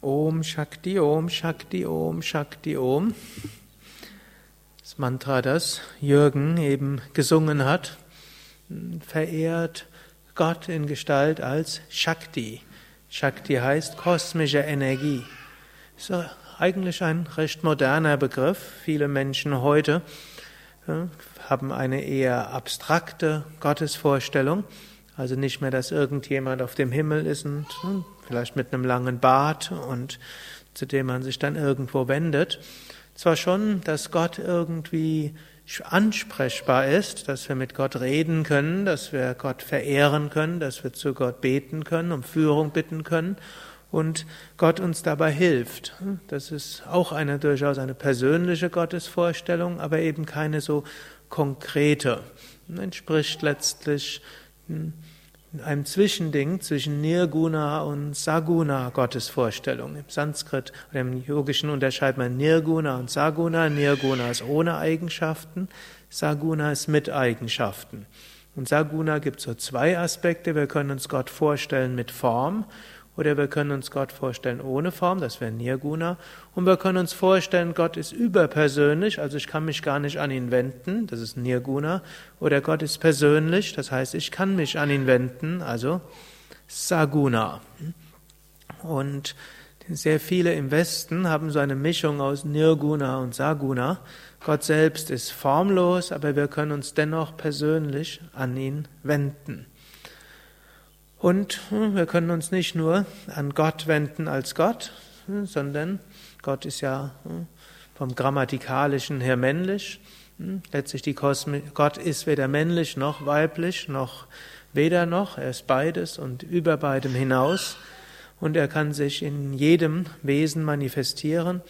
Om Shakti, Om Shakti, Om Shakti, Om. Das Mantra, das Jürgen eben gesungen hat, verehrt Gott in Gestalt als Shakti. Shakti heißt kosmische Energie. Ist eigentlich ein recht moderner Begriff. Viele Menschen heute haben eine eher abstrakte Gottesvorstellung. Also nicht mehr, dass irgendjemand auf dem Himmel ist und hm, vielleicht mit einem langen Bart und zu dem man sich dann irgendwo wendet. Zwar schon, dass Gott irgendwie ansprechbar ist, dass wir mit Gott reden können, dass wir Gott verehren können, dass wir zu Gott beten können, um Führung bitten können und Gott uns dabei hilft. Das ist auch eine durchaus eine persönliche Gottesvorstellung, aber eben keine so konkrete. Entspricht letztlich hm, einem Zwischending zwischen Nirguna und Saguna Gottesvorstellung. Im Sanskrit oder im Yogischen unterscheidet man Nirguna und Saguna. Nirguna ist ohne Eigenschaften, Saguna ist mit Eigenschaften. Und Saguna gibt so zwei Aspekte. Wir können uns Gott vorstellen mit Form oder wir können uns Gott vorstellen ohne Form, das wäre Nirguna. Und wir können uns vorstellen, Gott ist überpersönlich, also ich kann mich gar nicht an ihn wenden, das ist Nirguna. Oder Gott ist persönlich, das heißt, ich kann mich an ihn wenden, also Saguna. Und sehr viele im Westen haben so eine Mischung aus Nirguna und Saguna. Gott selbst ist formlos, aber wir können uns dennoch persönlich an ihn wenden. Und hm, wir können uns nicht nur an Gott wenden als Gott, hm, sondern Gott ist ja hm, vom Grammatikalischen her männlich. Letztlich die Kosmi Gott ist weder männlich noch weiblich, noch weder noch, er ist beides und über beidem hinaus. Und er kann sich in jedem Wesen manifestieren.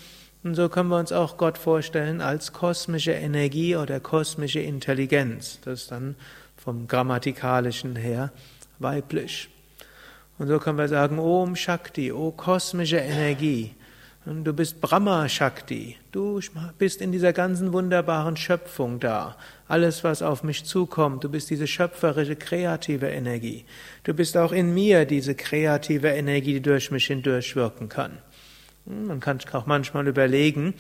Und so können wir uns auch Gott vorstellen als kosmische Energie oder kosmische Intelligenz. Das ist dann vom Grammatikalischen her weiblich. Und so können wir sagen, Om Shakti, o kosmische Energie. Und du bist Brahma Shakti. Du bist in dieser ganzen wunderbaren Schöpfung da. Alles, was auf mich zukommt, du bist diese schöpferische, kreative Energie. Du bist auch in mir diese kreative Energie, die durch mich hindurch wirken kann. Hm, man kann auch manchmal überlegen,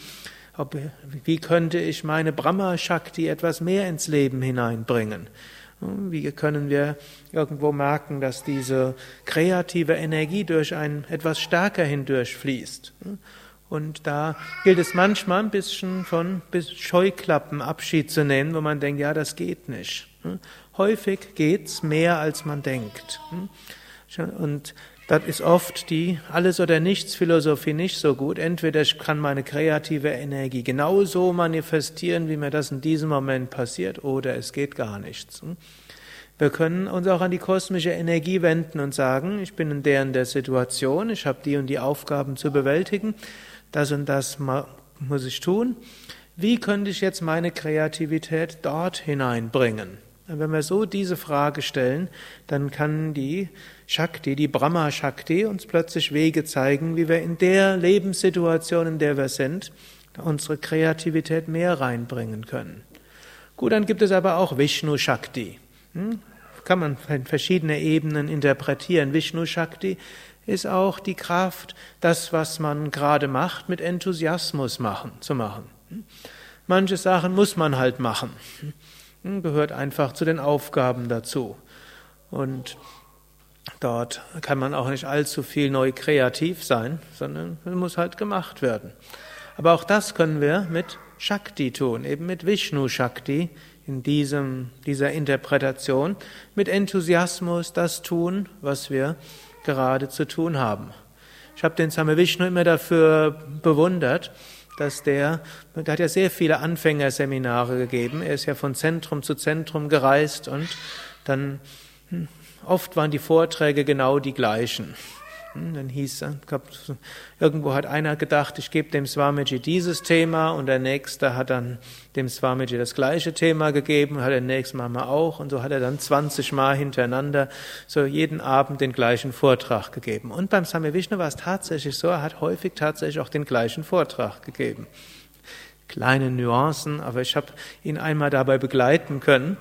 ob, wie könnte ich meine Brahma Shakti etwas mehr ins Leben hineinbringen. Wie können wir irgendwo merken, dass diese kreative Energie durch ein etwas stärker hindurchfließt? Und da gilt es manchmal ein bisschen von Scheuklappen Abschied zu nehmen, wo man denkt, ja, das geht nicht. Häufig geht's mehr, als man denkt. Und das ist oft die Alles- oder Nichts-Philosophie nicht so gut. Entweder ich kann meine kreative Energie genauso manifestieren, wie mir das in diesem Moment passiert, oder es geht gar nichts. Wir können uns auch an die kosmische Energie wenden und sagen, ich bin in der und der Situation, ich habe die und die Aufgaben zu bewältigen, das und das muss ich tun. Wie könnte ich jetzt meine Kreativität dort hineinbringen? Wenn wir so diese Frage stellen, dann kann die Shakti, die Brahma Shakti, uns plötzlich Wege zeigen, wie wir in der Lebenssituation, in der wir sind, unsere Kreativität mehr reinbringen können. Gut, dann gibt es aber auch Vishnu Shakti. Hm? Kann man in verschiedene Ebenen interpretieren. Vishnu Shakti ist auch die Kraft, das, was man gerade macht, mit Enthusiasmus machen, zu machen. Hm? Manche Sachen muss man halt machen. Gehört einfach zu den Aufgaben dazu. Und dort kann man auch nicht allzu viel neu kreativ sein, sondern es muss halt gemacht werden. Aber auch das können wir mit Shakti tun, eben mit Vishnu Shakti in diesem, dieser Interpretation, mit Enthusiasmus das tun, was wir gerade zu tun haben. Ich habe den Same Vishnu immer dafür bewundert, dass der, der hat ja sehr viele Anfängerseminare gegeben. Er ist ja von Zentrum zu Zentrum gereist und dann hm, oft waren die Vorträge genau die gleichen. Hm, dann hieß, irgendwo hat einer gedacht, ich gebe dem Swamiji dieses Thema und der nächste hat dann dem Swamiji das gleiche Thema gegeben, hat der nächste Mal auch und so hat er dann 20 Mal hintereinander so jeden Abend den gleichen Vortrag gegeben. Und beim Same Vishnu war es tatsächlich so, er hat häufig tatsächlich auch den gleichen Vortrag gegeben. Kleine Nuancen, aber ich habe ihn einmal dabei begleiten können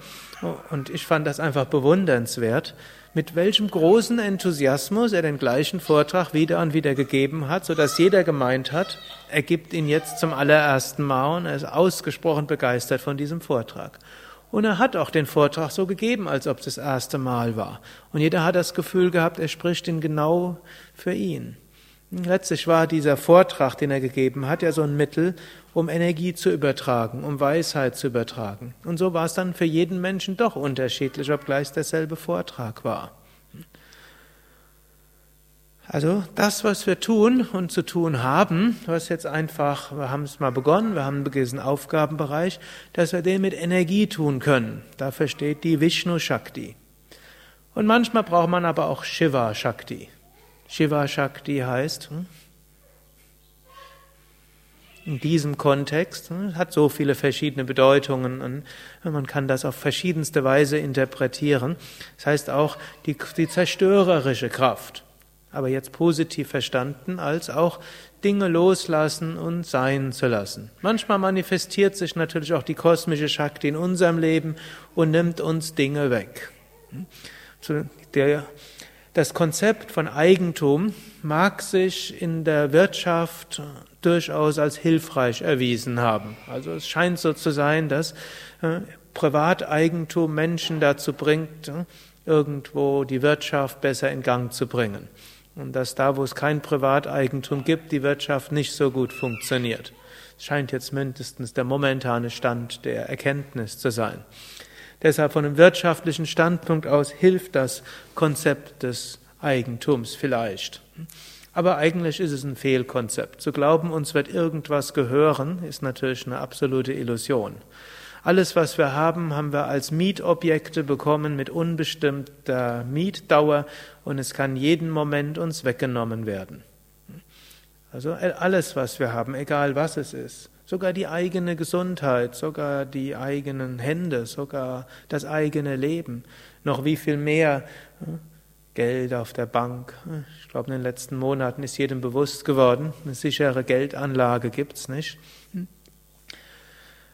und ich fand das einfach bewundernswert, mit welchem großen Enthusiasmus er den gleichen Vortrag wieder und wieder gegeben hat, so dass jeder gemeint hat, er gibt ihn jetzt zum allerersten Mal und er ist ausgesprochen begeistert von diesem Vortrag. Und er hat auch den Vortrag so gegeben, als ob es das erste Mal war. Und jeder hat das Gefühl gehabt, er spricht ihn genau für ihn. Letztlich war dieser Vortrag, den er gegeben hat, ja so ein Mittel, um Energie zu übertragen, um Weisheit zu übertragen. Und so war es dann für jeden Menschen doch unterschiedlich, obgleich derselbe Vortrag war. Also das, was wir tun und zu tun haben, was jetzt einfach, wir haben es mal begonnen, wir haben gewissen Aufgabenbereich, dass wir den mit Energie tun können. Dafür steht die Vishnu Shakti. Und manchmal braucht man aber auch Shiva Shakti. Shiva Shakti heißt, hm, in diesem Kontext, hm, hat so viele verschiedene Bedeutungen und man kann das auf verschiedenste Weise interpretieren. Das heißt auch die, die zerstörerische Kraft aber jetzt positiv verstanden, als auch Dinge loslassen und sein zu lassen. Manchmal manifestiert sich natürlich auch die kosmische Shakti in unserem Leben und nimmt uns Dinge weg. Das Konzept von Eigentum mag sich in der Wirtschaft durchaus als hilfreich erwiesen haben. Also es scheint so zu sein, dass äh, Privateigentum Menschen dazu bringt, äh, irgendwo die Wirtschaft besser in Gang zu bringen und dass da, wo es kein Privateigentum gibt, die Wirtschaft nicht so gut funktioniert. Das scheint jetzt mindestens der momentane Stand der Erkenntnis zu sein. Deshalb von einem wirtschaftlichen Standpunkt aus hilft das Konzept des Eigentums vielleicht. Aber eigentlich ist es ein Fehlkonzept. Zu glauben, uns wird irgendwas gehören, ist natürlich eine absolute Illusion. Alles, was wir haben, haben wir als Mietobjekte bekommen mit unbestimmter Mietdauer und es kann jeden Moment uns weggenommen werden. Also alles, was wir haben, egal was es ist, sogar die eigene Gesundheit, sogar die eigenen Hände, sogar das eigene Leben, noch wie viel mehr hm, Geld auf der Bank. Ich glaube, in den letzten Monaten ist jedem bewusst geworden, eine sichere Geldanlage gibt's nicht.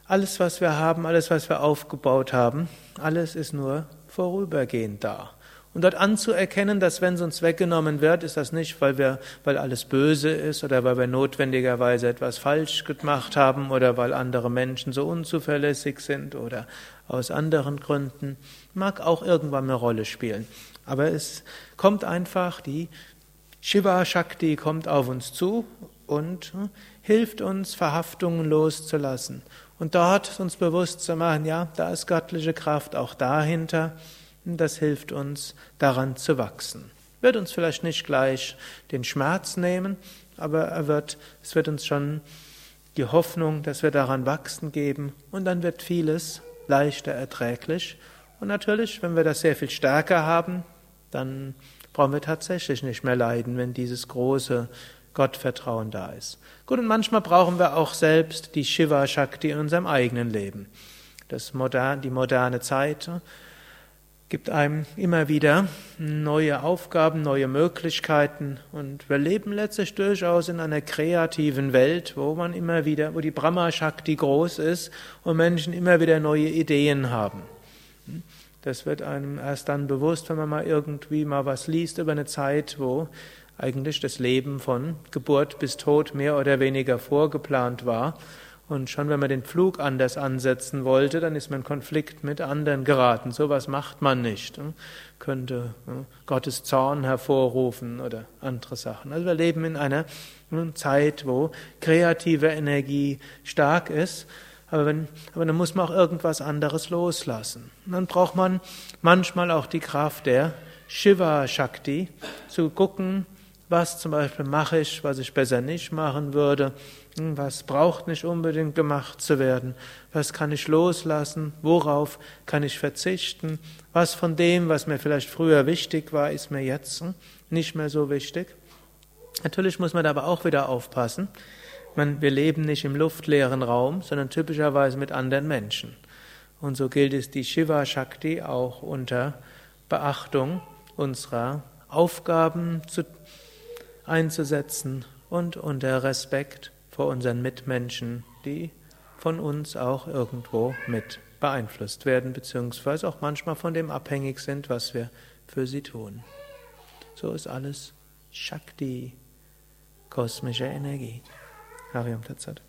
Alles, was wir haben, alles, was wir aufgebaut haben, alles ist nur vorübergehend da. Und dort anzuerkennen, dass wenn es uns weggenommen wird, ist das nicht, weil wir, weil alles böse ist oder weil wir notwendigerweise etwas falsch gemacht haben oder weil andere Menschen so unzuverlässig sind oder aus anderen Gründen, mag auch irgendwann eine Rolle spielen. Aber es kommt einfach, die Shiva Shakti kommt auf uns zu und hm, hilft uns, Verhaftungen loszulassen und dort uns bewusst zu machen, ja, da ist göttliche Kraft auch dahinter. Das hilft uns, daran zu wachsen. Wird uns vielleicht nicht gleich den Schmerz nehmen, aber er wird, es wird uns schon die Hoffnung, dass wir daran wachsen geben und dann wird vieles leichter erträglich. Und natürlich, wenn wir das sehr viel stärker haben, dann brauchen wir tatsächlich nicht mehr leiden, wenn dieses große Gottvertrauen da ist. Gut, und manchmal brauchen wir auch selbst die Shiva Shakti in unserem eigenen Leben. Das modern, die moderne Zeit gibt einem immer wieder neue Aufgaben, neue Möglichkeiten und wir leben letztlich durchaus in einer kreativen Welt, wo man immer wieder, wo die Brahma Shakti groß ist und Menschen immer wieder neue Ideen haben. Das wird einem erst dann bewusst, wenn man mal irgendwie mal was liest über eine Zeit, wo eigentlich das Leben von Geburt bis Tod mehr oder weniger vorgeplant war. Und schon wenn man den Flug anders ansetzen wollte, dann ist man in Konflikt mit anderen geraten. So was macht man nicht. Hm? Könnte hm, Gottes Zorn hervorrufen oder andere Sachen. Also wir leben in einer hm, Zeit, wo kreative Energie stark ist. Aber, wenn, aber dann muss man auch irgendwas anderes loslassen. Und dann braucht man manchmal auch die Kraft der Shiva Shakti, zu gucken, was zum Beispiel mache ich, was ich besser nicht machen würde, hm, was braucht nicht unbedingt gemacht zu werden, was kann ich loslassen, worauf kann ich verzichten, was von dem, was mir vielleicht früher wichtig war, ist mir jetzt hm, nicht mehr so wichtig. Natürlich muss man aber auch wieder aufpassen. Man, wir leben nicht im luftleeren Raum, sondern typischerweise mit anderen Menschen. Und so gilt es, die Shiva Shakti auch unter Beachtung unserer Aufgaben zu einzusetzen und unter Respekt vor unseren Mitmenschen, die von uns auch irgendwo mit beeinflusst werden, beziehungsweise auch manchmal von dem abhängig sind, was wir für sie tun. So ist alles Shakti, kosmische Energie. Hariam Tatsat.